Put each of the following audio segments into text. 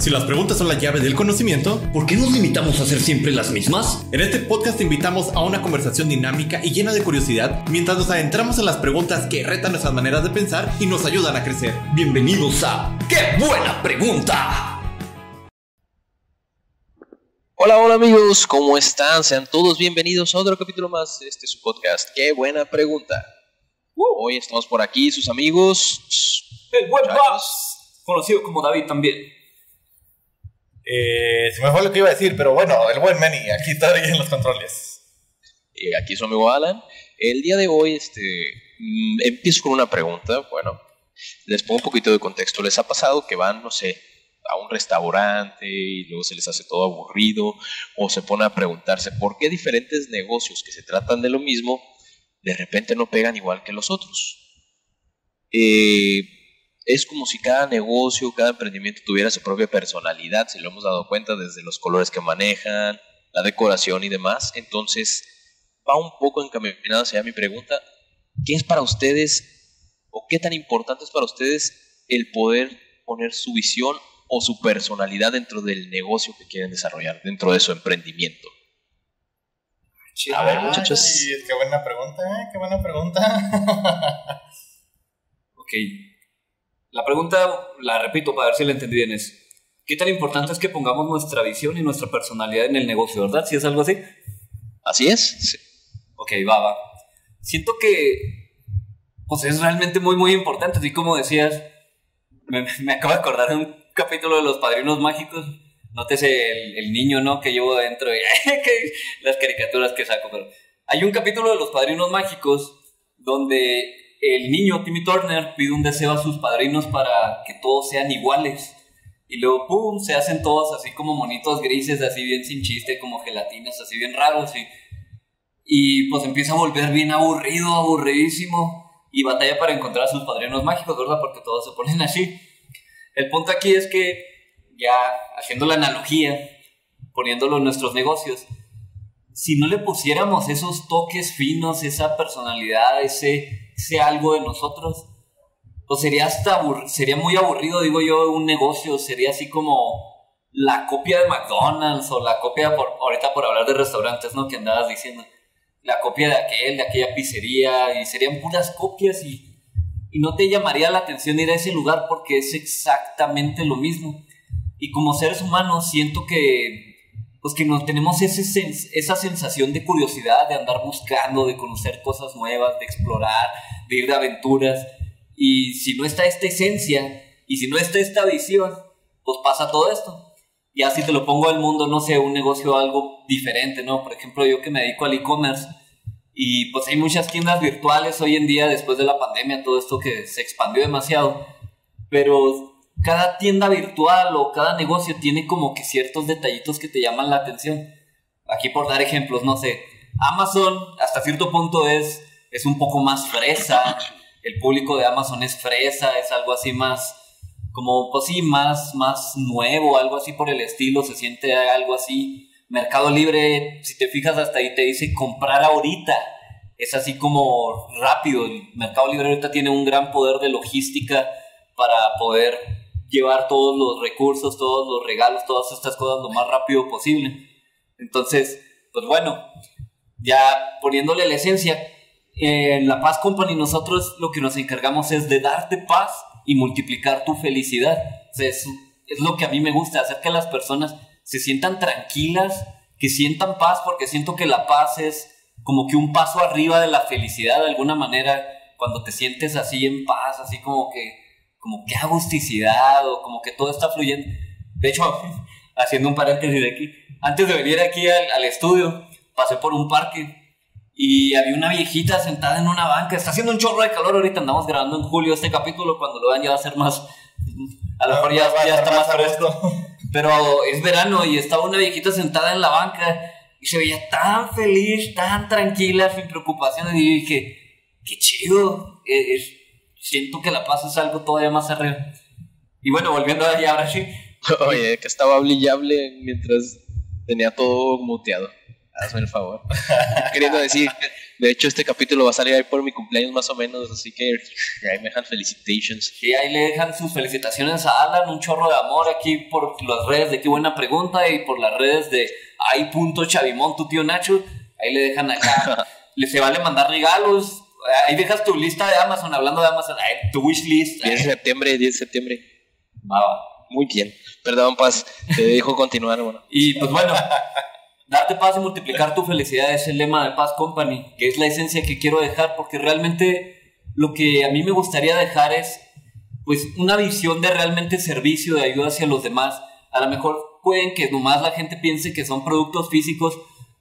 Si las preguntas son la llave del conocimiento, ¿por qué nos limitamos a hacer siempre las mismas? En este podcast te invitamos a una conversación dinámica y llena de curiosidad mientras nos adentramos en las preguntas que retan nuestras maneras de pensar y nos ayudan a crecer. Bienvenidos a ¡Qué buena pregunta! Hola, hola amigos, ¿cómo están? Sean todos bienvenidos a otro capítulo más de este su podcast. ¡Qué buena pregunta! Hoy estamos por aquí, sus amigos. El buen conocido como David también. Eh, se me fue lo que iba a decir, pero bueno, el buen Manny, aquí está en los controles. Y aquí su amigo Alan. El día de hoy, este, mm, empiezo con una pregunta. Bueno, les pongo un poquito de contexto. ¿Les ha pasado que van, no sé, a un restaurante y luego se les hace todo aburrido o se pone a preguntarse por qué diferentes negocios que se tratan de lo mismo de repente no pegan igual que los otros? Eh, es como si cada negocio, cada emprendimiento tuviera su propia personalidad, si lo hemos dado cuenta desde los colores que manejan, la decoración y demás. Entonces, va un poco encaminado hacia mi pregunta, ¿qué es para ustedes o qué tan importante es para ustedes el poder poner su visión o su personalidad dentro del negocio que quieren desarrollar, dentro de su emprendimiento? A ver, muchachos. qué buena pregunta, ¿eh? Qué buena pregunta. ok. La pregunta, la repito para ver si la entendí bien, es, ¿qué tan importante es que pongamos nuestra visión y nuestra personalidad en el negocio, verdad? ¿Si es algo así? Así es. Sí. Ok, va, va. Siento que, pues es realmente muy, muy importante, así como decías, me, me acabo de acordar de un capítulo de Los Padrinos Mágicos, nótese el, el niño, ¿no? Que llevo dentro y las caricaturas que saco, pero hay un capítulo de Los Padrinos Mágicos donde el niño Timmy Turner pide un deseo a sus padrinos para que todos sean iguales. Y luego, ¡pum!, se hacen todos así como monitos grises, así bien sin chiste, como gelatinas, así bien raros. Y, y pues empieza a volver bien aburrido, aburridísimo. Y batalla para encontrar a sus padrinos mágicos, ¿verdad? Porque todos se ponen así. El punto aquí es que, ya haciendo la analogía, poniéndolo en nuestros negocios, si no le pusiéramos esos toques finos, esa personalidad, ese sea algo de nosotros. O sería hasta sería muy aburrido, digo yo, un negocio, sería así como la copia de McDonald's o la copia, por, ahorita por hablar de restaurantes, ¿no? Que andabas diciendo, la copia de aquel, de aquella pizzería, y serían puras copias y, y no te llamaría la atención ir a ese lugar porque es exactamente lo mismo. Y como seres humanos siento que pues que nos tenemos ese esa sensación de curiosidad, de andar buscando, de conocer cosas nuevas, de explorar, de ir de aventuras. Y si no está esta esencia, y si no está esta visión, pues pasa todo esto. Y así te lo pongo al mundo, no sé, un negocio algo diferente, ¿no? Por ejemplo, yo que me dedico al e-commerce, y pues hay muchas tiendas virtuales hoy en día, después de la pandemia, todo esto que se expandió demasiado, pero cada tienda virtual o cada negocio tiene como que ciertos detallitos que te llaman la atención. Aquí por dar ejemplos, no sé, Amazon hasta cierto punto es, es un poco más fresa, el público de Amazon es fresa, es algo así más, como pues sí, más, más nuevo, algo así por el estilo, se siente algo así. Mercado Libre, si te fijas hasta ahí te dice comprar ahorita. Es así como rápido. El Mercado Libre ahorita tiene un gran poder de logística para poder llevar todos los recursos, todos los regalos, todas estas cosas lo más rápido posible. Entonces, pues bueno, ya poniéndole la esencia, en la Paz Company nosotros lo que nos encargamos es de darte paz y multiplicar tu felicidad. es, es lo que a mí me gusta, hacer que las personas se sientan tranquilas, que sientan paz, porque siento que la paz es como que un paso arriba de la felicidad de alguna manera, cuando te sientes así en paz, así como que como que agusticidad o como que todo está fluyendo. De hecho, haciendo un paréntesis de aquí, antes de venir aquí al, estudio, pasé por un parque y había una viejita sentada en una banca. Está haciendo un chorro de calor ahorita, andamos grabando en julio este capítulo, cuando lo vean ya va a ser más, a lo mejor ya, ya está más fresco. Pero es verano y estaba una viejita sentada en la banca y se veía tan feliz, tan tranquila, sin preocupaciones. Y dije, qué chido. Es, siento que la paz es algo todavía más arriba. Y bueno, volviendo ahora sí. Oye, que estaba brillable mientras tenía todo muteado. Hazme el favor. Queriendo decir, De hecho, este capítulo va a salir ahí por mi cumpleaños más o menos, así que ahí me dejan felicitations. Sí, ahí le dejan sus felicitaciones a Alan, un chorro de amor aquí por las redes de Qué Buena Pregunta y por las redes de ay.chavimón, tu tío Nacho. Ahí le dejan acá, le se vale mandar regalos. Ahí dejas tu lista de Amazon, hablando de Amazon, tu wish list. 10 de septiembre, 10 de septiembre. Va, va. Muy bien. Perdón, Paz, te dejo continuar, bueno. Y pues bueno, darte paz y multiplicar tu felicidad es el lema de Paz Company, que es la esencia que quiero dejar, porque realmente lo que a mí me gustaría dejar es pues una visión de realmente servicio, de ayuda hacia los demás. A lo mejor pueden que nomás la gente piense que son productos físicos,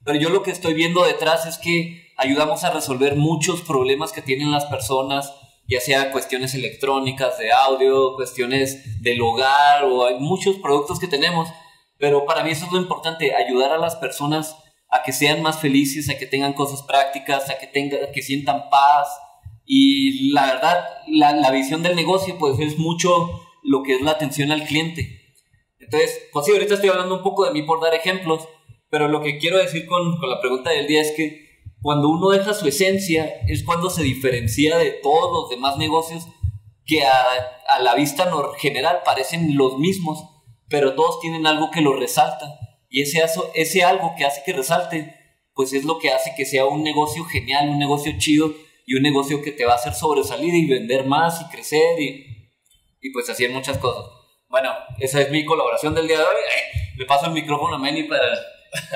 pero yo lo que estoy viendo detrás es que ayudamos a resolver muchos problemas que tienen las personas, ya sea cuestiones electrónicas, de audio, cuestiones del hogar o hay muchos productos que tenemos, pero para mí eso es lo importante, ayudar a las personas a que sean más felices, a que tengan cosas prácticas, a que, tengan, que sientan paz. Y la verdad, la, la visión del negocio pues es mucho lo que es la atención al cliente. Entonces, pues sí, ahorita estoy hablando un poco de mí por dar ejemplos, pero lo que quiero decir con, con la pregunta del día es que cuando uno deja su esencia es cuando se diferencia de todos los demás negocios que a, a la vista general parecen los mismos, pero todos tienen algo que lo resalta. Y ese, ese algo que hace que resalte, pues es lo que hace que sea un negocio genial, un negocio chido y un negocio que te va a hacer sobresalir y vender más y crecer y, y pues en muchas cosas. Bueno, esa es mi colaboración del día de hoy. Le paso el micrófono a Manny para,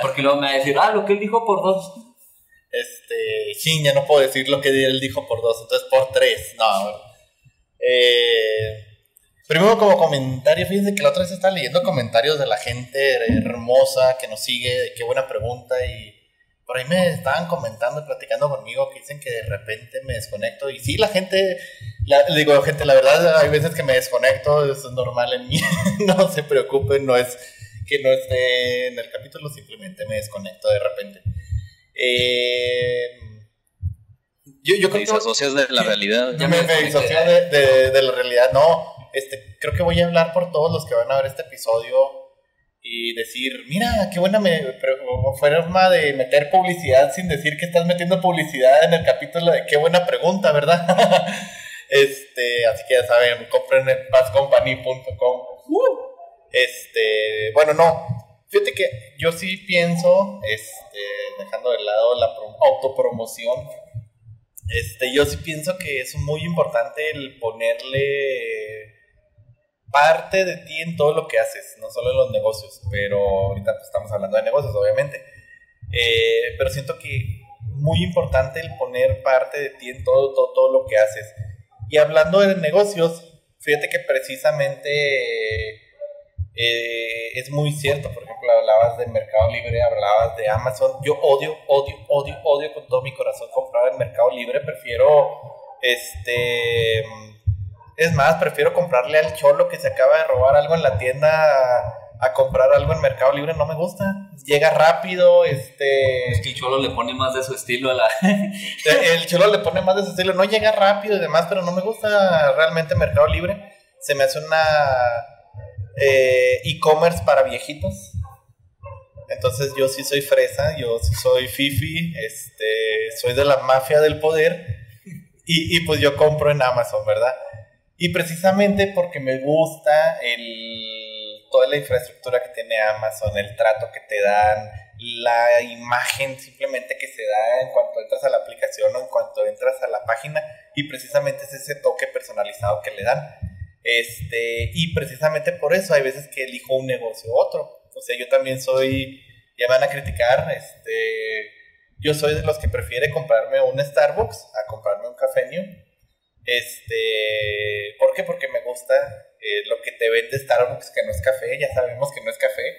porque luego me va a decir, ah, lo que él dijo por dos. Este, sí, ya no puedo decir lo que él dijo por dos, entonces por tres. No. Eh, primero como comentario, fíjense que la otra vez estaba leyendo comentarios de la gente hermosa que nos sigue, qué buena pregunta y por ahí me estaban comentando y platicando conmigo que dicen que de repente me desconecto y sí, la gente, la, digo, gente, la verdad hay veces que me desconecto, eso es normal en mí, no se preocupen, no es que no esté en el capítulo, simplemente me desconecto de repente. Eh, yo, yo creo que, de la realidad. Yo me, me de, de, la realidad. No, este, creo que voy a hablar por todos los que van a ver este episodio y decir, mira, qué buena me, forma de meter publicidad sin decir que estás metiendo publicidad en el capítulo de qué buena pregunta, ¿verdad? este, así que ya saben, compren en passcompany.com. Este, bueno, no, Fíjate que yo sí pienso, este, dejando de lado la autopromoción, este, yo sí pienso que es muy importante el ponerle parte de ti en todo lo que haces, no solo en los negocios, pero ahorita pues, estamos hablando de negocios, obviamente. Eh, pero siento que muy importante el poner parte de ti en todo, todo, todo lo que haces. Y hablando de negocios, fíjate que precisamente es muy cierto, por ejemplo, hablabas de Mercado Libre, hablabas de Amazon. Yo odio, odio, odio, odio con todo mi corazón comprar en Mercado Libre. Prefiero, este, es más, prefiero comprarle al cholo que se acaba de robar algo en la tienda a, comprar algo en Mercado Libre. No me gusta. Llega rápido, este. Es que el cholo le pone más de su estilo a la. el cholo le pone más de su estilo. No llega rápido y demás, pero no me gusta realmente Mercado Libre. Se me hace una eh, e-commerce para viejitos. Entonces yo sí soy fresa, yo sí soy fifi, este, soy de la mafia del poder y, pues yo compro en Amazon, ¿verdad? Y precisamente porque me gusta toda la infraestructura que tiene Amazon, el trato que te dan, la imagen simplemente que se da en cuanto entras a la aplicación o en cuanto entras a la página y precisamente es ese toque personalizado que le dan. Este, y precisamente por eso hay veces que elijo un negocio u otro. O sea, yo también soy, ya van a criticar, este, yo soy de los que prefiere comprarme un Starbucks a comprarme un Café New. Este, ¿por qué? Porque me gusta eh, lo que te vende Starbucks, que no es café, ya sabemos que no es café.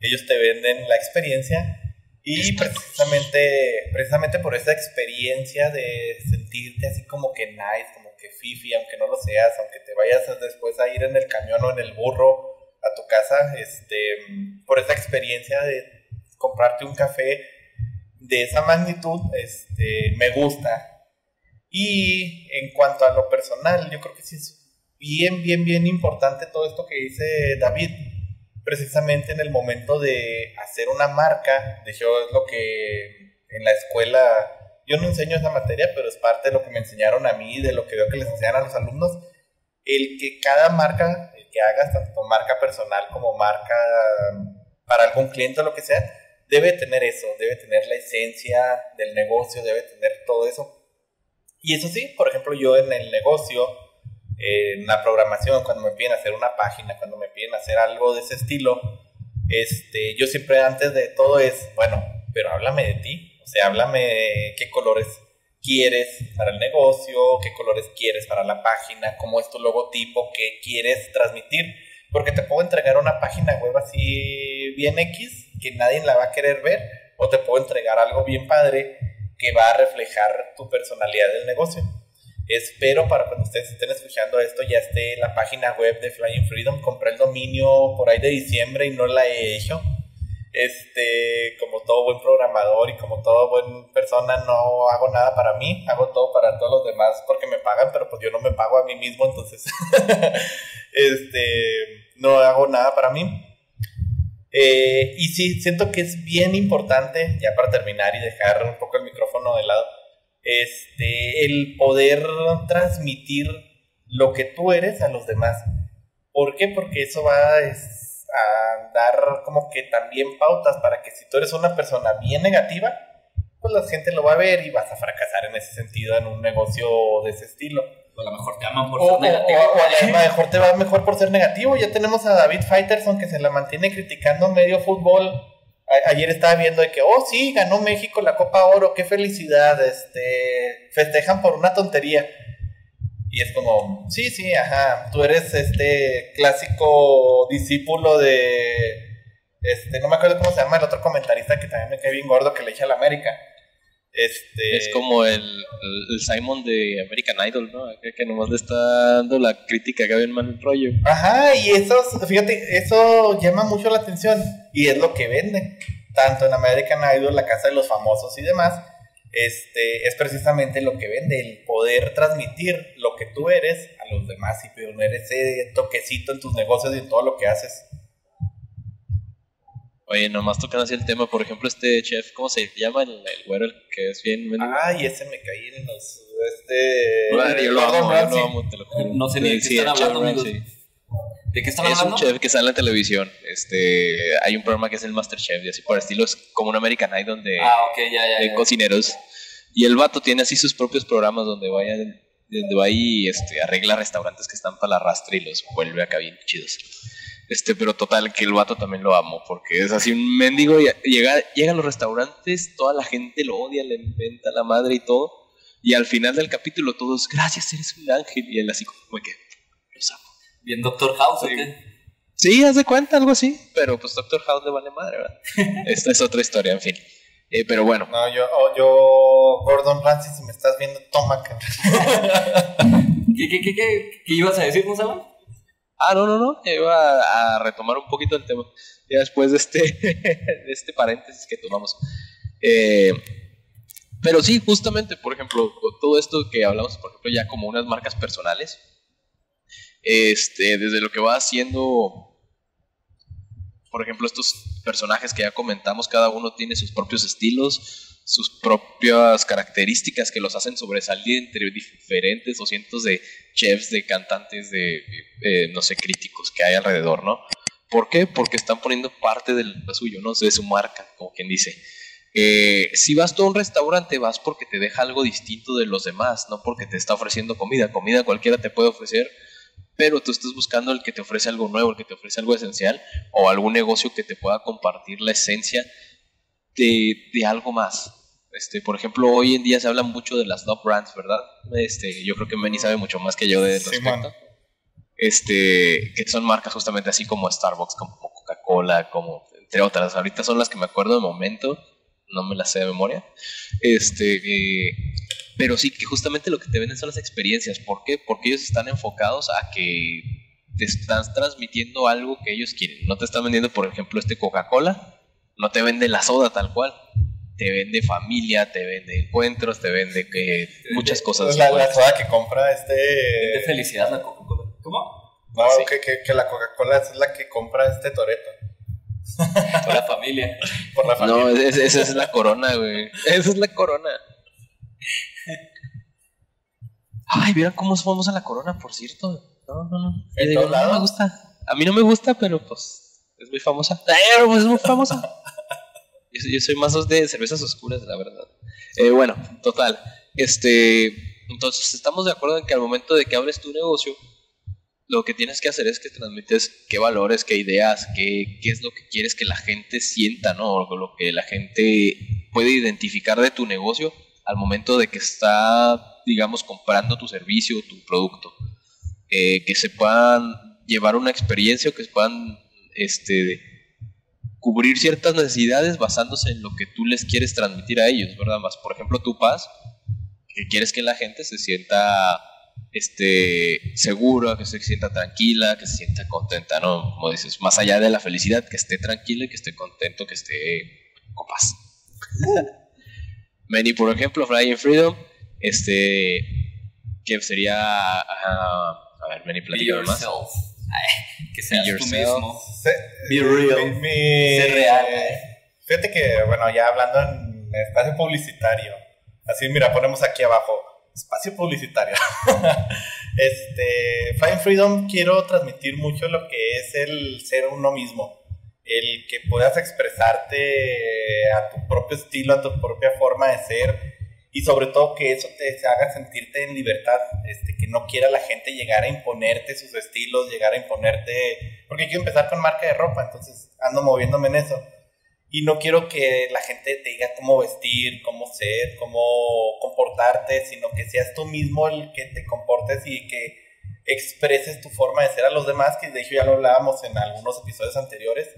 Ellos te venden la experiencia y precisamente, precisamente por esa experiencia de sentirte así como que nice, como fifi, aunque no lo seas, aunque te vayas después a ir en el camión o en el burro a tu casa, este, por esa experiencia de comprarte un café de esa magnitud, este, me gusta. Y en cuanto a lo personal, yo creo que sí es bien, bien, bien importante todo esto que dice David, precisamente en el momento de hacer una marca, de hecho es lo que en la escuela yo no enseño esa materia, pero es parte de lo que me enseñaron a mí, de lo que veo que les enseñan a los alumnos, el que cada marca, el que hagas, tanto marca personal como marca para algún cliente o lo que sea, debe tener eso, debe tener la esencia del negocio, debe tener todo eso. Y eso sí, por ejemplo, yo en el negocio, en la programación, cuando me piden hacer una página, cuando me piden hacer algo de ese estilo, este, yo siempre antes de todo es, bueno, pero háblame de ti, o sea, háblame qué colores quieres para el negocio, qué colores quieres para la página, cómo es tu logotipo, qué quieres transmitir. Porque te puedo entregar una página web así bien X, que nadie la va a querer ver, o te puedo entregar algo bien padre que va a reflejar tu personalidad del negocio. Espero para cuando ustedes estén escuchando esto ya esté la página web de Flying Freedom. Compré el dominio por ahí de diciembre y no la he hecho este, como todo buen programador y como todo buen persona, no hago nada para mí, hago todo para todos los demás porque me pagan, pero pues yo no me pago a mí mismo, entonces, este, no hago nada para mí. Eh, y sí, siento que es bien importante, ya para terminar y dejar un poco el micrófono de lado, este, el poder transmitir lo que tú eres a los demás. ¿Por qué? Porque eso va, es, a dar como que también pautas para que si tú eres una persona bien negativa, pues la gente lo va a ver y vas a fracasar en ese sentido en un negocio de ese estilo. O a lo mejor te aman por ser negativo. O, a lo mejor te va mejor por ser negativo. Ya tenemos a David Fighterson que se la mantiene criticando medio fútbol. ayer estaba viendo de que, oh sí, ganó México la Copa Oro, qué felicidad, este, festejan por una tontería. Y es como, sí, sí, ajá, tú eres este clásico discípulo de, este, no me acuerdo cómo se llama el otro comentarista que también me cae bien gordo que le echa a la América. Este... Es como el, el, Simon de American Idol, ¿no? Que, que nomás le está dando la crítica que había en mal rollo. Ajá, y eso, fíjate, eso llama mucho la atención y es lo que vende. Tanto en American Idol, la casa de los famosos y demás, este, es precisamente lo que vende, el poder transmitir lo que tú eres a los demás y poner ese toquecito en tus negocios y en todo lo que haces. Oye, nomás tocando así el tema, por ejemplo, este chef, ¿cómo se llama? El, güero, que es bien... Ay, ese me caí en los... Este... Bueno, yo lo amo, yo lo amo, te lo juro. No sé ni de qué están hablando, amigos. ¿De qué están hablando? Es un chef que sale en televisión. Este, hay un programa que es el Masterchef y así por estilo. Es como un American Idol de, ah, okay, ya, ya, de cocineros. Y el vato tiene así sus propios programas donde vaya, donde va y este, arregla restaurantes que están para la rastra y los vuelve acá bien chidos. Este, pero total, que el vato también lo amo, porque es así un mendigo, y llega, llega a los restaurantes, toda la gente lo odia, le inventa la madre y todo, y al final del capítulo todos, gracias, eres un ángel, y él así como que. Bien Doctor House, ¿o qué? Sí, haz de cuenta, algo así, pero pues Doctor House le vale madre, ¿verdad? Esta es otra historia, en fin. Eh, pero bueno. No, yo, oh, yo, Gordon Ramsay, si me estás viendo, toma. ¿Qué, qué, qué, qué, qué ibas a decir, Gonzalo? Ah, no, no, no. Iba a retomar un poquito el tema. Ya después de este, de este paréntesis que tomamos. Eh, pero sí, justamente, por ejemplo, todo esto que hablamos, por ejemplo, ya como unas marcas personales. Este, desde lo que va haciendo por ejemplo, estos personajes que ya comentamos, cada uno tiene sus propios estilos, sus propias características que los hacen sobresalir entre diferentes o cientos de chefs, de cantantes, de, eh, no sé, críticos que hay alrededor, ¿no? ¿Por qué? Porque están poniendo parte de lo suyo, ¿no? De su marca, como quien dice. Eh, si vas a un restaurante, vas porque te deja algo distinto de los demás, no porque te está ofreciendo comida. Comida cualquiera te puede ofrecer, pero tú estás buscando el que te ofrece algo nuevo, el que te ofrece algo esencial o algún negocio que te pueda compartir la esencia de, algo más. Este, por ejemplo, hoy en día se habla mucho de las love brands, ¿verdad? Este, yo creo que Benny sabe mucho más que yo de respecto. este, que son marcas justamente así como Starbucks, como Coca-Cola, como entre otras. Ahorita son las que me acuerdo de momento, no me las sé de memoria. Este, pero sí, que justamente lo que te venden son las experiencias. ¿Por qué? Porque ellos están enfocados a que te están transmitiendo algo que ellos quieren. No te están vendiendo, por ejemplo, este Coca-Cola, no te vende la soda tal cual. Te vende familia, te vende encuentros, te vende que muchas cosas. La, la soda que compra este. De felicidad la Coca-Cola. ¿Cómo? No, que, que, que, la Coca-Cola es la que compra este Toreto. Por la familia. Por la familia. No, esa es la corona, güey. Esa es la corona. Ay, ¿vieron cómo fuimos a la corona, por cierto? No, no, no. ¿En Yo digo, no, no me gusta. A mí no me gusta, pero pues es muy famosa. Eh, pues, es muy famosa. yo, soy- yo soy más de cervezas oscuras, la verdad. Eh, bueno, total. Este, entonces estamos de acuerdo en que al momento de que abres tu negocio, lo que tienes que hacer es que transmites qué valores, qué ideas, qué, qué es lo que quieres que la gente sienta, ¿no? O lo que la gente puede identificar de tu negocio al momento de que está, digamos, comprando tu servicio o tu producto. Eh, que se puedan llevar una experiencia o que puedan este, cubrir ciertas necesidades basándose en lo que tú les quieres transmitir a ellos, ¿verdad? Más, por ejemplo, tu paz, que quieres que la gente se sienta este, segura, que se sienta tranquila, que se sienta contenta, ¿no? Como dices, más allá de la felicidad, que esté tranquila y que esté contento, que esté con paz. Many, por ejemplo, Flying Freedom, este, que sería, ah, a ver, Many, Be platícame más. que seas tú yourself. mismo. Se- Be real. mi- mi- Sé real. Fíjate que, bueno, ya hablando en espacio publicitario, así, mira, ponemos aquí abajo, espacio publicitario. este, Flying Freedom quiero transmitir mucho lo que es el ser uno mismo. El que puedas expresarte a tu propio estilo, a tu propia forma de ser y sobre todo que eso te haga sentirte en libertad, este, que no quiera la gente llegar a imponerte sus estilos, llegar a imponerte, porque quiero empezar con marca de ropa, entonces ando moviéndome en eso. Y no quiero que la gente te diga cómo vestir, cómo ser, cómo comportarte, sino que seas tú mismo el que te comportes y que expreses tu forma de ser a los demás, que de hecho ya lo hablábamos en algunos episodios anteriores.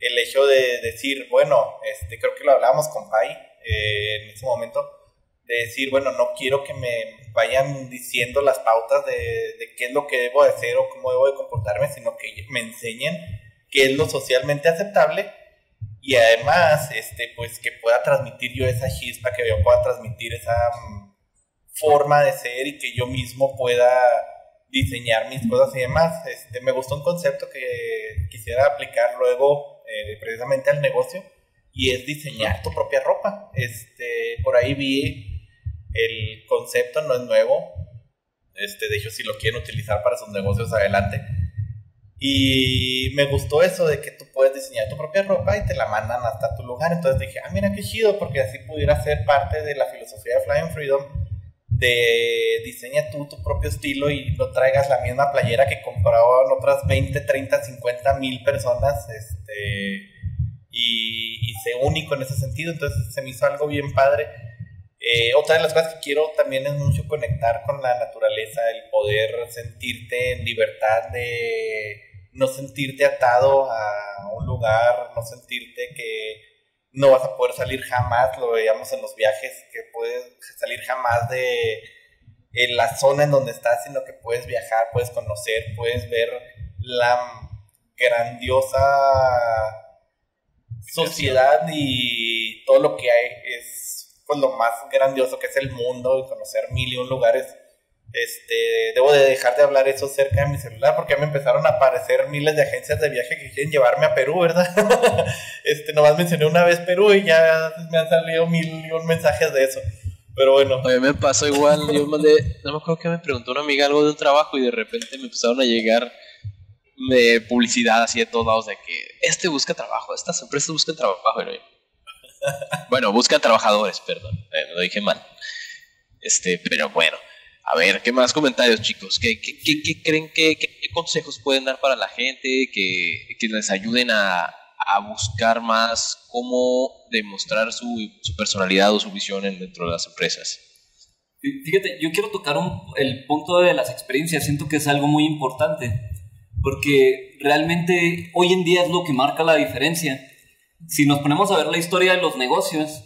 El hecho de decir, bueno, este, creo que lo hablábamos con Pai eh, en ese momento, de decir, bueno, no quiero que me vayan diciendo las pautas de, de qué es lo que debo de hacer o cómo debo de comportarme, sino que me enseñen qué es lo socialmente aceptable y además, este, pues que pueda transmitir yo esa chispa, que yo pueda transmitir esa mm, forma de ser y que yo mismo pueda diseñar mis cosas y demás. Este, me gustó un concepto que quisiera aplicar luego eh, precisamente al negocio y es diseñar tu propia ropa. Este, por ahí vi el concepto, no es nuevo. Este, de hecho, si lo quieren utilizar para sus negocios, adelante. Y me gustó eso de que tú puedes diseñar tu propia ropa y te la mandan hasta tu lugar. Entonces dije, ah, mira qué chido, porque así pudiera ser parte de la filosofía de Flying Freedom de diseña tú tu propio estilo y no traigas la misma playera que compraban otras 20, 30, 50 mil personas este, y, y sé único en ese sentido. Entonces se me hizo algo bien padre. Eh, otra de las cosas que quiero también es mucho conectar con la naturaleza, el poder sentirte en libertad de no sentirte atado a un lugar, no sentirte que no vas a poder salir jamás, lo veíamos en los viajes, que puedes salir jamás de en la zona en donde estás, sino que puedes viajar, puedes conocer, puedes ver la grandiosa sociedad y todo lo que hay. Es pues lo más grandioso que es el mundo y conocer mil y un lugares. Este, debo de dejar de hablar eso cerca de mi celular porque me empezaron a aparecer miles de agencias de viaje que quieren llevarme a Perú, ¿verdad? este, nomás mencioné una vez Perú y ya me han salido mil y un mensajes de eso. Pero bueno, Oye, me pasó igual, yo mandé, no me acuerdo que me preguntó una amiga algo de un trabajo y de repente me empezaron a llegar de publicidad así de todos lados de que este busca trabajo, estas empresas buscan trabajo. y yo, Bueno, buscan trabajadores, perdón, eh, lo dije mal. Este, pero bueno, a ver, ¿qué más comentarios, chicos? ¿Qué, qué, qué- qué creen que qué, consejos pueden dar para la gente que, que les ayuden a, a buscar más cómo demostrar su, su personalidad o su visión en- dentro de las empresas? Fí- Fíjate, yo quiero tocar un- el punto de las experiencias, siento que es algo muy importante, porque realmente hoy en día es lo que marca la diferencia. Si nos ponemos a ver la historia de los negocios,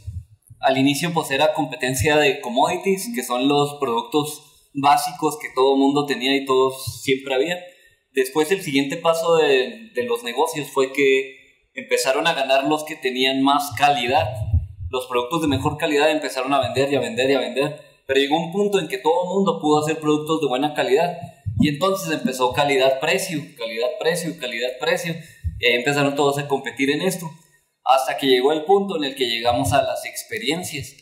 al inicio pues era competencia de commodities, que son los productos básicos que todo mundo tenía y todos siempre había. Después el siguiente paso de, los negocios fue que empezaron a ganar los que tenían más calidad. Los productos de mejor calidad empezaron a vender y a vender y a vender. Pero llegó un punto en que todo el mundo pudo hacer productos de buena calidad. Y entonces empezó calidad-precio, calidad-precio, calidad-precio. Y ahí empezaron todos a competir en esto. Hasta que llegó el punto en el que llegamos a las experiencias.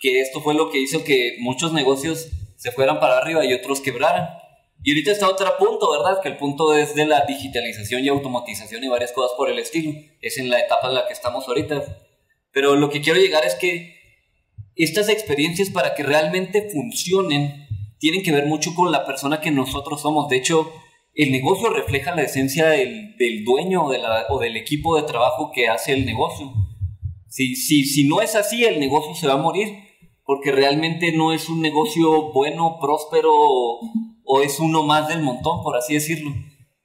Que esto fue lo que hizo que muchos negocios se fueran para arriba y otros quebraran. Y ahorita está otro punto, ¿verdad? Que el punto es de la digitalización y automatización y varias cosas por el estilo. Es en la etapa en la que estamos ahorita. Pero lo que quiero llegar es que estas experiencias para que realmente funcionen tienen que ver mucho con la persona que nosotros somos. De hecho, el negocio refleja la esencia del, dueño de la, o del equipo de trabajo que hace el negocio. Si, si, si no es así, el negocio se va a morir porque realmente no es un negocio bueno, próspero o, es uno más del montón, por así decirlo.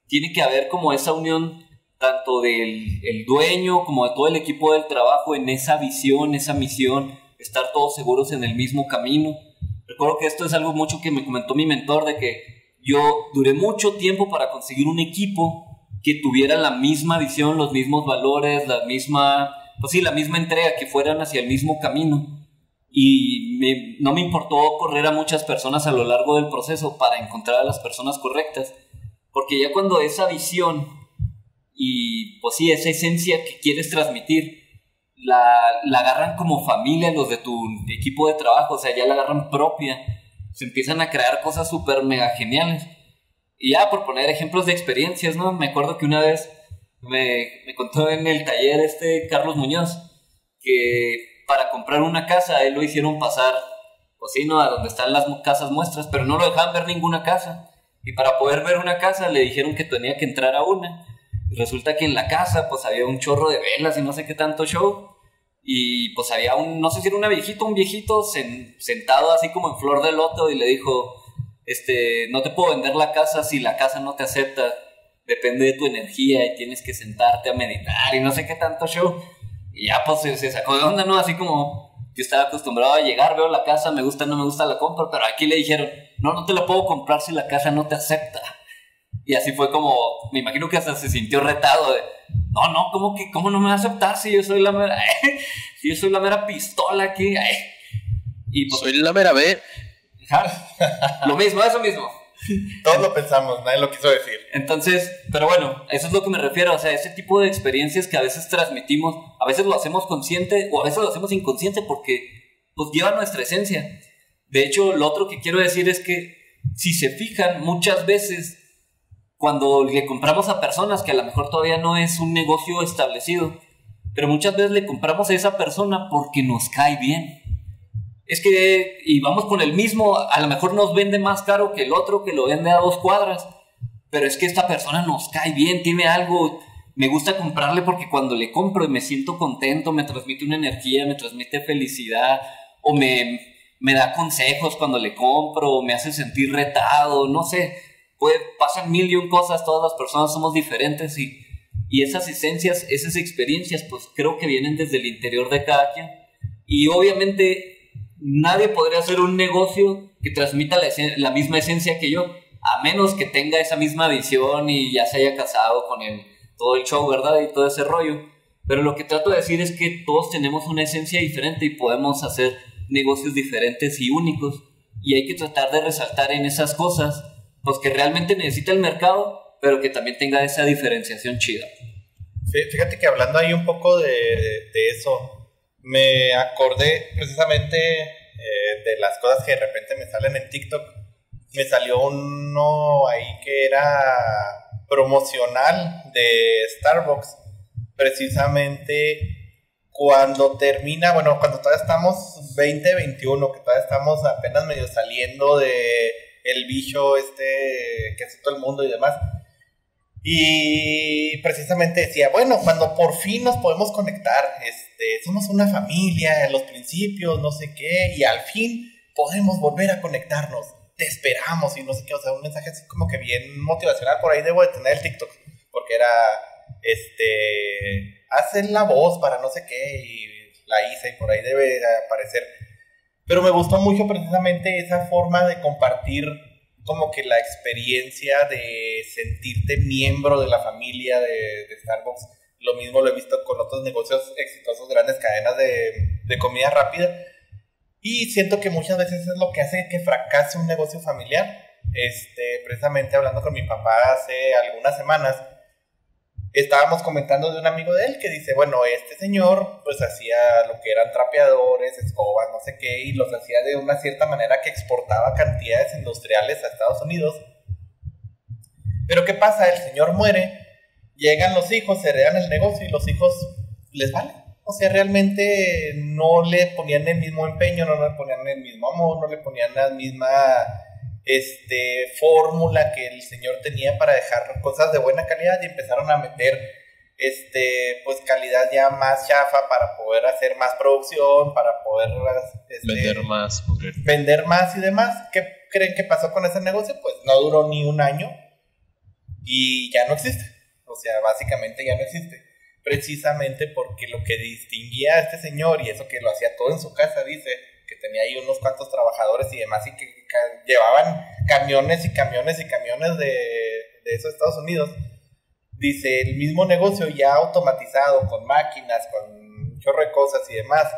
Tiene que haber como esa unión tanto del el dueño como de todo el equipo del trabajo en esa visión, esa misión, estar todos seguros en el mismo camino. Recuerdo que esto es algo mucho que me comentó mi mentor de que yo duré mucho tiempo para conseguir un equipo que tuviera la misma visión, los mismos valores, la misma, pues sí, la misma entrega, que fueran hacia el mismo camino. Y no me importó correr a muchas personas a lo largo del proceso para encontrar a las personas correctas, porque ya cuando esa visión y pues sí, esa esencia que quieres transmitir, la, la agarran como familia los de tu equipo de trabajo, o sea, ya la agarran propia, se empiezan a crear cosas súper mega geniales. Y ya por poner ejemplos de experiencias, ¿no? Me acuerdo que una vez me, me contó en el taller este Carlos Muñoz que para comprar una casa, él lo hicieron pasar, pues sí, ¿no? A donde están las casas muestras, pero no lo dejaban ver ninguna casa. Y para poder ver una casa le dijeron que tenía que entrar a una. Y resulta que en la casa, pues había un chorro de velas y no sé qué tanto show. Y pues había un, no sé si era una viejita, un viejito sentado así como en flor de loto y le dijo, este, no te puedo vender la casa si la casa no te acepta. Depende de tu energía y tienes que sentarte a meditar y no sé qué tanto show. Y ya pues se, sacó de onda, ¿no? Así como yo estaba acostumbrado a llegar, veo la casa, me gusta, no me gusta, la compra, pero aquí le dijeron, no, no te la puedo comprar si la casa no te acepta. Y así fue como, me imagino que hasta se sintió retado de, no, no, ¿cómo, que, cómo no me va a aceptar si yo soy la mera, si yo soy la mera pistola aquí? Y pues, soy la mera B. Lo mismo, eso mismo. Todos lo pensamos, nadie lo quiso decir. Entonces, pero bueno, eso es lo que me refiero, o sea, ese tipo de experiencias que a veces transmitimos, a veces lo hacemos consciente o a veces lo hacemos inconsciente porque pues lleva nuestra esencia. De hecho, lo otro que quiero decir es que si se fijan, muchas veces cuando le compramos a personas que a lo mejor todavía no es un negocio establecido, pero muchas veces le compramos a esa persona porque nos cae bien. Es que, y vamos con el mismo, a lo mejor nos vende más caro que el otro que lo vende a dos cuadras, pero es que esta persona nos cae bien, tiene algo, me gusta comprarle porque cuando le compro me siento contento, me transmite una energía, me transmite felicidad, o me, me da consejos cuando le compro, me hace sentir retado, no sé, puede, pasan mil y un cosas, todas las personas somos diferentes y, y esas esencias, esas experiencias, pues creo que vienen desde el interior de cada quien. Y obviamente nadie podría hacer un negocio que transmita la, misma esencia que yo, a menos que tenga esa misma visión y ya se haya casado con el, todo el show, ¿verdad? Y todo ese rollo. Pero lo que trato de decir es que todos tenemos una esencia diferente y podemos hacer negocios diferentes y únicos. Y hay que tratar de resaltar en esas cosas, pues que realmente necesita el mercado, pero que también tenga esa diferenciación chida. Fíjate que hablando ahí un poco de, eso, me acordé precisamente eh, de las cosas que de repente me salen en TikTok. Me salió uno ahí que era promocional de Starbucks, precisamente cuando termina, bueno, cuando todavía estamos 2021, que todavía estamos apenas medio saliendo de el bicho este que hace todo el mundo y demás. Y precisamente decía, bueno, cuando por fin nos podemos conectar, este, somos una familia, los principios, no sé qué, y al fin podemos volver a conectarnos, te esperamos y no sé qué, o sea, un mensaje así como que bien motivacional, por ahí debo de tener el TikTok, porque era, este, hacen la voz para no sé qué, y la hice y por ahí debe aparecer. Pero me gustó mucho precisamente esa forma de compartir como que la experiencia de sentirte miembro de la familia de, Starbucks. Lo mismo lo he visto con otros negocios exitosos, grandes cadenas de, comida rápida. Y siento que muchas veces es lo que hace que fracase un negocio familiar. Este, precisamente hablando con mi papá hace algunas semanas, estábamos comentando de un amigo de él que dice, bueno, este señor pues hacía lo que eran trapeadores, escobas, no sé qué, y los hacía de una cierta manera que exportaba cantidades industriales a Estados Unidos. Pero ¿qué pasa? El señor muere, llegan los hijos, heredan el negocio y los hijos les vale. O sea, realmente no le ponían el mismo empeño, no le ponían el mismo amor, no le ponían la misma este, fórmula que el señor tenía para dejar cosas de buena calidad y empezaron a meter este, pues calidad ya más chafa para poder hacer más producción, para poder este, Vender más. vender más y demás. ¿Qué creen que pasó con ese negocio? Pues no duró ni un año y ya no existe. O sea, básicamente ya no existe. Precisamente porque lo que distinguía a este señor y eso que lo hacía todo en su casa, dice, que tenía ahí unos cuantos trabajadores y demás y que llevaban camiones y camiones y camiones de, de esos Estados Unidos. Dice, el mismo negocio ya automatizado, con máquinas, con un chorro de cosas y demás,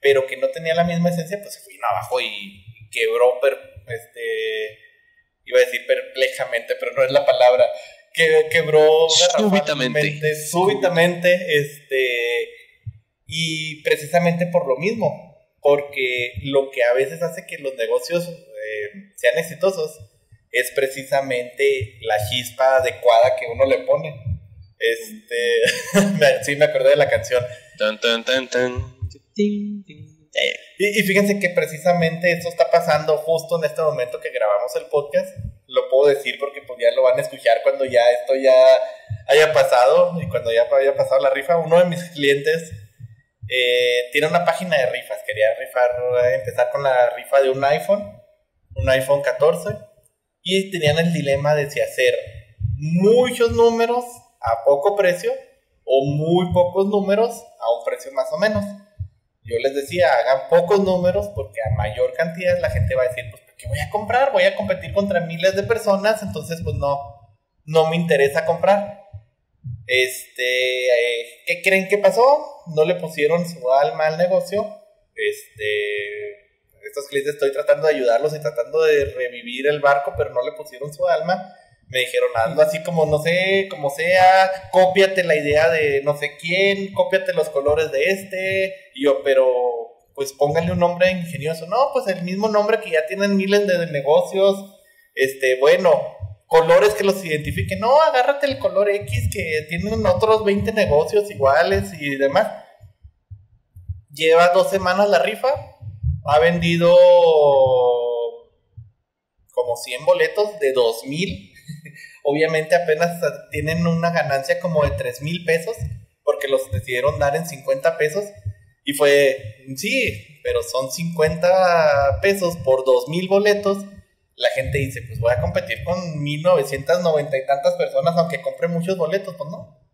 pero que no tenía la misma esencia, pues se fue abajo y, y quebró, per- este, iba a decir perplejamente, pero no es la palabra, que quebró Súbitamente. súbitamente, este, y precisamente por lo mismo, porque lo que a veces hace que los negocios eh, sean exitosos es precisamente la chispa adecuada que uno le pone. Este, sí, me acordé de la canción. Tan, tan, tan, tan. Y, y fíjense que precisamente esto está pasando justo en este momento que grabamos el podcast. Lo puedo decir porque pues ya lo van a escuchar cuando ya esto ya haya pasado y cuando ya haya pasado la rifa. Uno de mis clientes eh, tiene una página de rifas. Quería rifar, empezar con la rifa de un iPhone, un iPhone 14. Y tenían el dilema de si hacer muchos números a poco precio o muy pocos números a un precio más o menos. Yo les decía, hagan pocos números porque a mayor cantidad la gente va a decir, pues, ¿por qué voy a comprar? Voy a competir contra miles de personas, entonces, pues, no, no me interesa comprar. Este, eh, ¿qué creen que pasó? No le pusieron su alma al negocio. Este, estos clientes estoy tratando de ayudarlos y tratando de revivir el barco, pero no le pusieron su alma. Me dijeron algo así como, no sé, como sea, cópiate la idea de no sé quién, cópiate los colores de este. Y yo, pero pues pónganle un nombre ingenioso. No, pues el mismo nombre que ya tienen miles de negocios. Este, bueno, colores que los identifiquen. No, agárrate el color X que tienen otros 20 negocios iguales y demás. Lleva dos semanas la rifa. Ha vendido como 100 boletos de 2000. Obviamente apenas tienen una ganancia como de 3 mil pesos porque los decidieron dar en 50 pesos. Y fue, sí, pero son 50 pesos por 2 mil boletos. La gente dice, pues voy a competir con 1990 y tantas personas aunque compre muchos boletos. Pues no.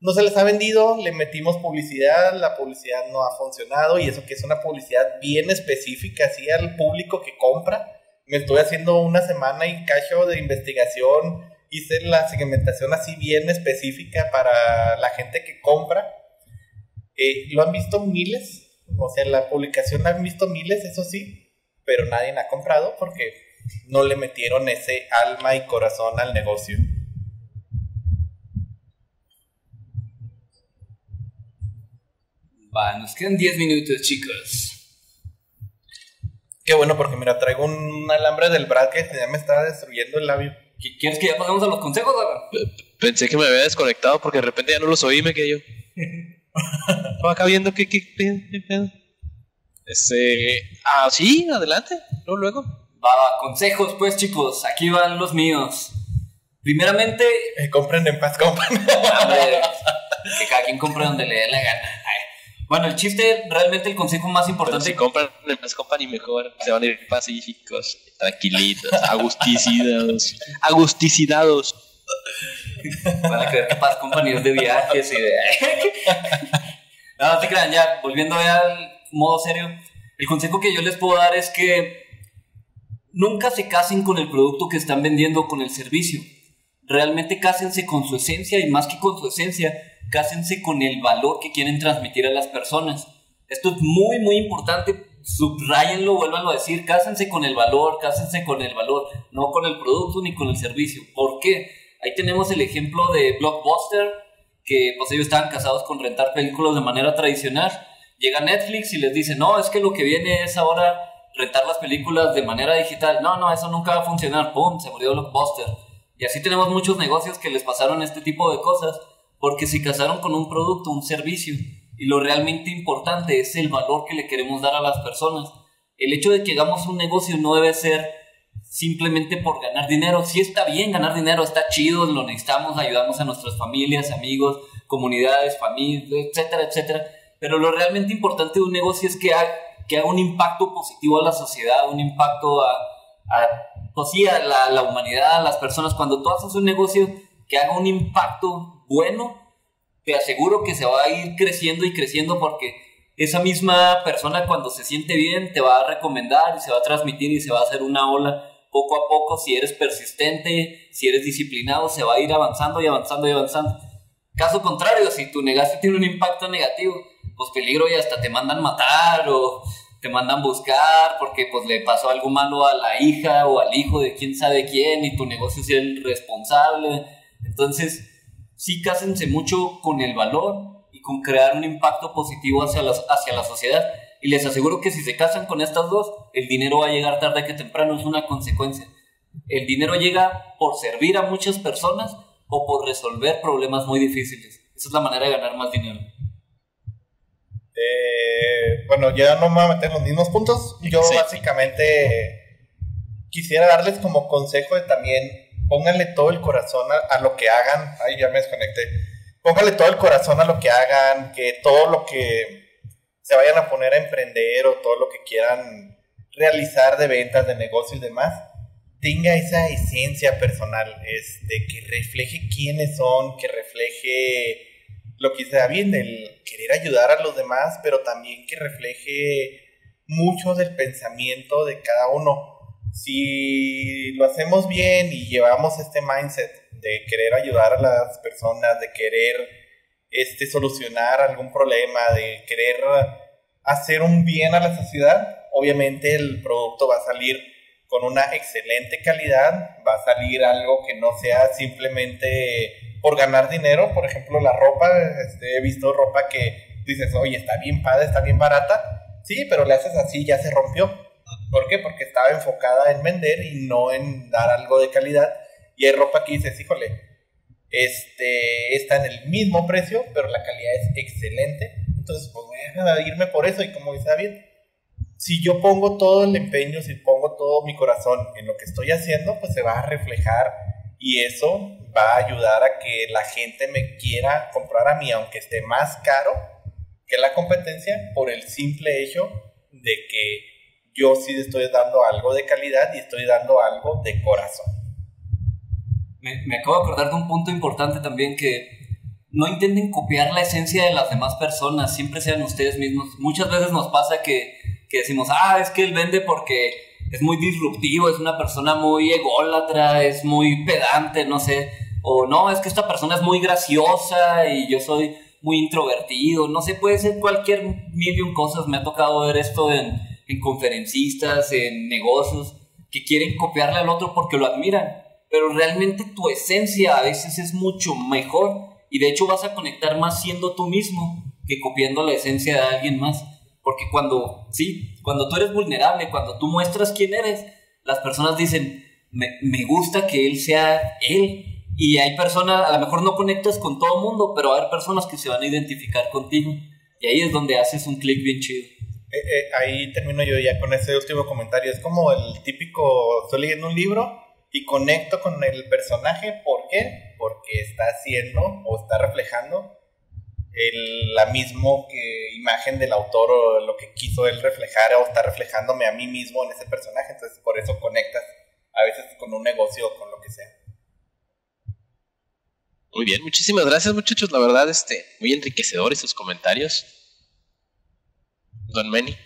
No se les ha vendido, le metimos publicidad, la publicidad no ha funcionado y eso que es una publicidad bien específica así al público que compra. Me estuve haciendo una semana y cacho de investigación, hice la segmentación así bien específica para la gente que compra. Eh, lo han visto miles, o sea, la publicación la han visto miles, eso sí, pero nadie la ha comprado porque no le metieron ese alma y corazón al negocio. Va, nos quedan 10 minutos, chicos. Qué bueno, porque mira, traigo un alambre del bracket que ya me está destruyendo el labio. ¿Qui- ¿Quieres que ya pasemos a los consejos, Alan? Pensé que me había desconectado porque de repente ya no los oí me quedé yo. Estaba acá viendo qué, qué, qué- qué pedo. Este. Ah, sí, adelante. Luego, luego. Va, va, consejos, pues, chicos. Aquí van los míos. Primeramente, Eh, compren en paz, compren. hombre, que cada quien compre donde le dé la gana. Ay. Bueno, el chiste, realmente el consejo más Pero importante. si compran en Más Company mejor, se van a ir pacíficos, tranquilitos, agusticidados. Agusticidados. Van a creer que Paz Company es de viajes y de. no, no te crean, ya, volviendo ya al modo serio. El consejo que yo les puedo dar es que nunca se casen con el producto que están vendiendo con el servicio. Realmente cásense con su esencia y más que con su esencia, cásense con el valor que quieren transmitir a las personas. Esto es muy, muy importante. Subrayenlo, vuélvanlo a decir. Cásense con el valor, cásense con el valor, no con el producto ni con el servicio. ¿Por qué? Ahí tenemos el ejemplo de Blockbuster, que pues ellos estaban casados con rentar películas de manera tradicional. Llega Netflix y les dice, no, es que lo que viene es ahora rentar las películas de manera digital. No, no, eso nunca va a funcionar. ¡Pum! Se murió Blockbuster. Y así tenemos muchos negocios que les pasaron este tipo de cosas porque se casaron con un producto, un servicio. Y lo realmente importante es el valor que le queremos dar a las personas. El hecho de que hagamos un negocio no debe ser simplemente por ganar dinero. Sí está bien ganar dinero, está chido, lo necesitamos, ayudamos a nuestras familias, amigos, comunidades, familias, etcétera, etcétera. Pero lo realmente importante de un negocio es que que haga un impacto positivo a la sociedad, un impacto a, a, pues a la, la humanidad, a las personas. Cuando tú haces un negocio que haga un impacto bueno, te aseguro que se va a ir creciendo y creciendo porque esa misma persona cuando se siente bien te va a recomendar y se va a transmitir y se va a hacer una ola poco a poco, si eres persistente, si eres disciplinado, se va a ir avanzando y avanzando y avanzando. Caso contrario, si tu negocio tiene un impacto negativo, pues peligro y hasta te mandan matar o te mandan buscar porque pues le pasó algo malo a la hija o al hijo de quién sabe quién y tu negocio es el responsable. Entonces, sí cásense mucho con el valor y con crear un impacto positivo hacia la, hacia la sociedad. Y les aseguro que si se casan con estas dos, el dinero va a llegar tarde que temprano, es una consecuencia. El dinero llega por servir a muchas personas o por resolver problemas muy difíciles. Esa es la manera de ganar más dinero. Eh, bueno, ya no me voy a meter en los mismos puntos. Yo básicamente quisiera darles como consejo de también pónganle todo el corazón a, lo que hagan. Ay, ya me desconecté. Pónganle todo el corazón a lo que hagan, que todo lo que se vayan a poner a emprender o todo lo que quieran realizar de ventas, de negocio y demás, tenga esa esencia personal, este, que refleje quiénes son, que refleje lo que sea bien, el querer ayudar a los demás, pero también que refleje mucho del pensamiento de cada uno. Si lo hacemos bien y llevamos este mindset de querer ayudar a las personas, de querer este, solucionar algún problema, de querer hacer un bien a la sociedad, obviamente el producto va a salir con una excelente calidad, va a salir algo que no sea simplemente por ganar dinero, por ejemplo la ropa, este, he visto ropa que dices, oye, está bien padre, está bien barata, sí, pero le haces así, ya se rompió. ¿Por qué? Porque estaba enfocada en vender y no en dar algo de calidad. Y hay ropa que dices, híjole, este, está en el mismo precio, pero la calidad es excelente. Entonces, pues voy a irme por eso. Y como dice David, si yo pongo todo el empeño, si pongo todo mi corazón en lo que estoy haciendo, pues se va a reflejar y eso va a ayudar a que la gente me quiera comprar a mí, aunque esté más caro que la competencia, por el simple hecho de que yo sí estoy dando algo de calidad y estoy dando algo de corazón. Me, acabo de acordar de un punto importante también que no intenten copiar la esencia de las demás personas, siempre sean ustedes mismos. Muchas veces nos pasa que, que decimos, ah, es que él vende porque es muy disruptivo, es una persona muy ególatra, es muy pedante, no sé. O no, es que esta persona es muy graciosa y yo soy muy introvertido, no sé, puede ser cualquier million cosas. Me ha tocado ver esto en, en conferencistas, en negocios, que quieren copiarle al otro porque lo admiran. Pero realmente tu esencia a veces es mucho mejor y de hecho vas a conectar más siendo tú mismo que copiando la esencia de alguien más. Porque cuando, sí, cuando tú eres vulnerable, cuando tú muestras quién eres, las personas dicen, me, me gusta que él sea él. Y hay personas, a lo mejor no conectas con todo el mundo, pero hay personas que se van a identificar contigo. Y ahí es donde haces un clic bien chido. Eh, eh, ahí termino yo ya con ese último comentario. Es como el típico, estoy leyendo un libro y conecto con el personaje. ¿Por qué? Porque está haciendo o está reflejando el, la misma que, imagen del autor o lo que quiso él reflejar o está reflejándome a mí mismo en ese personaje. Entonces por eso conectas a veces con un negocio o con lo que sea. Muy bien, muchísimas gracias muchachos. La verdad, este, muy enriquecedores sus comentarios. Don Manny.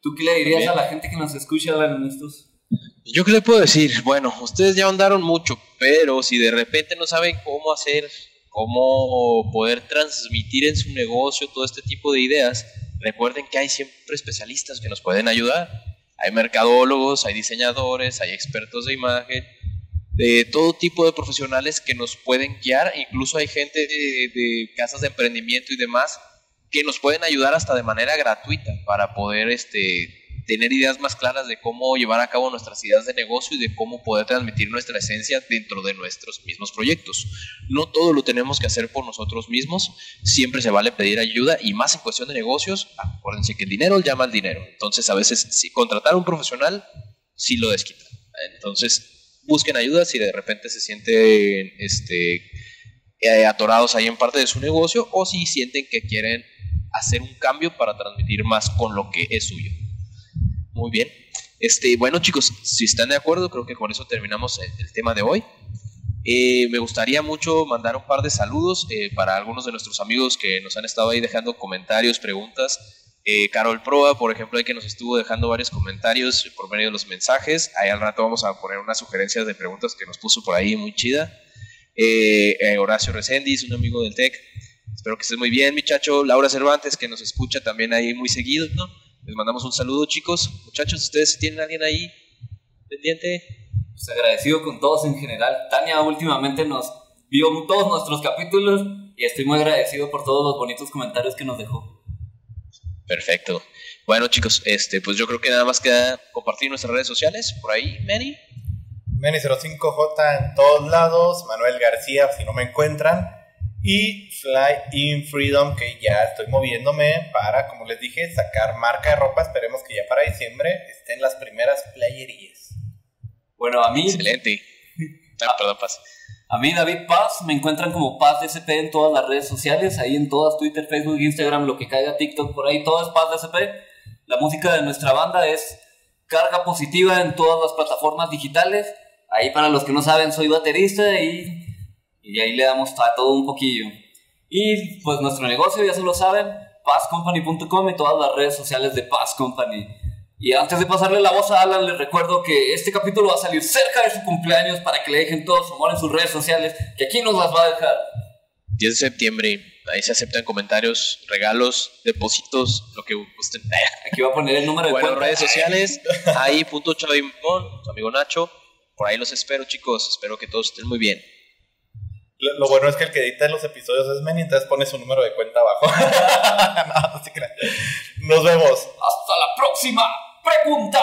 ¿Tú qué le dirías a la gente que nos escucha, en estos? Yo qué le puedo decir, bueno, ustedes ya andaron mucho, pero si de repente no saben cómo hacer, cómo poder transmitir en su negocio todo este tipo de ideas, recuerden que hay siempre especialistas que nos pueden ayudar. Hay mercadólogos, hay diseñadores, hay expertos de imagen. de todo tipo de profesionales que nos pueden guiar, incluso hay gente de, de casas de emprendimiento y demás que nos pueden ayudar hasta de manera gratuita para poder este, tener ideas más claras de cómo llevar a cabo nuestras ideas de negocio y de cómo poder transmitir nuestra esencia dentro de nuestros mismos proyectos. No todo lo tenemos que hacer por nosotros mismos, siempre se vale pedir ayuda y más en cuestión de negocios, acuérdense que el dinero llama al dinero. Entonces a veces si contratar a un profesional, sí lo desquita. Entonces busquen ayuda si de repente se sienten este, eh, atorados ahí en parte de su negocio o si sienten que quieren hacer un cambio para transmitir más con lo que es suyo. Muy bien. Este, bueno, chicos, si están de acuerdo, creo que con eso terminamos el, tema de hoy. Eh, me gustaría mucho mandar un par de saludos eh, para algunos de nuestros amigos que nos han estado ahí dejando comentarios, preguntas. Eh, Carol Proa, por ejemplo, ahí que nos estuvo dejando varios comentarios por medio de los mensajes. Ahí al rato vamos a poner unas sugerencias de preguntas que nos puso por ahí muy chida. Horacio Reséndiz, un amigo del TEC. Espero que estés muy bien, muchacho. Laura Cervantes, que nos escucha también ahí muy seguido, ¿no? Les mandamos un saludo, chicos. Muchachos, ¿ustedes tienen a alguien ahí pendiente? Pues agradecido con todos en general. Tania últimamente nos vio todos nuestros capítulos y estoy muy agradecido por todos los bonitos comentarios que nos dejó. Perfecto. Bueno, chicos, este, pues yo creo que nada más queda compartir nuestras redes sociales. Por ahí, Manny. Manny05J en todos lados. Manuel García, si no me encuentran y Fly in Freedom, que ya estoy moviéndome para, como les dije, sacar marca de ropa. Esperemos que ya para diciembre estén las primeras playerías. Bueno, a mí. Excelente. Ah, perdón, Paz. A mí, David Paz, me encuentran como Paz DSP en todas las redes sociales, ahí en todas, Twitter, Facebook, Instagram, lo que caiga, TikTok, por ahí, todo es Paz DSP. La música de nuestra banda es carga positiva en todas las plataformas digitales. Ahí, para los que no saben, soy baterista y y ahí le damos a todo un poquillo. Y pues nuestro negocio, ya se lo saben, passcompany.com y todas las redes sociales de Pass Company. Y antes de pasarle la voz a Alan, les recuerdo que este capítulo va a salir cerca de su cumpleaños para que le dejen todo su amor en sus redes sociales, que aquí nos las va a dejar. 10 de septiembre, ahí se aceptan comentarios, regalos, depósitos, lo que gusten. Aquí va a poner el número de bueno, redes sociales, ahí punto amigo Nacho. Por ahí los espero, chicos. Espero que todos estén muy bien. Lo, bueno es que el que edita los episodios es Meni, entonces pone su número de cuenta abajo. no, Nos vemos. Hasta la próxima pregunta.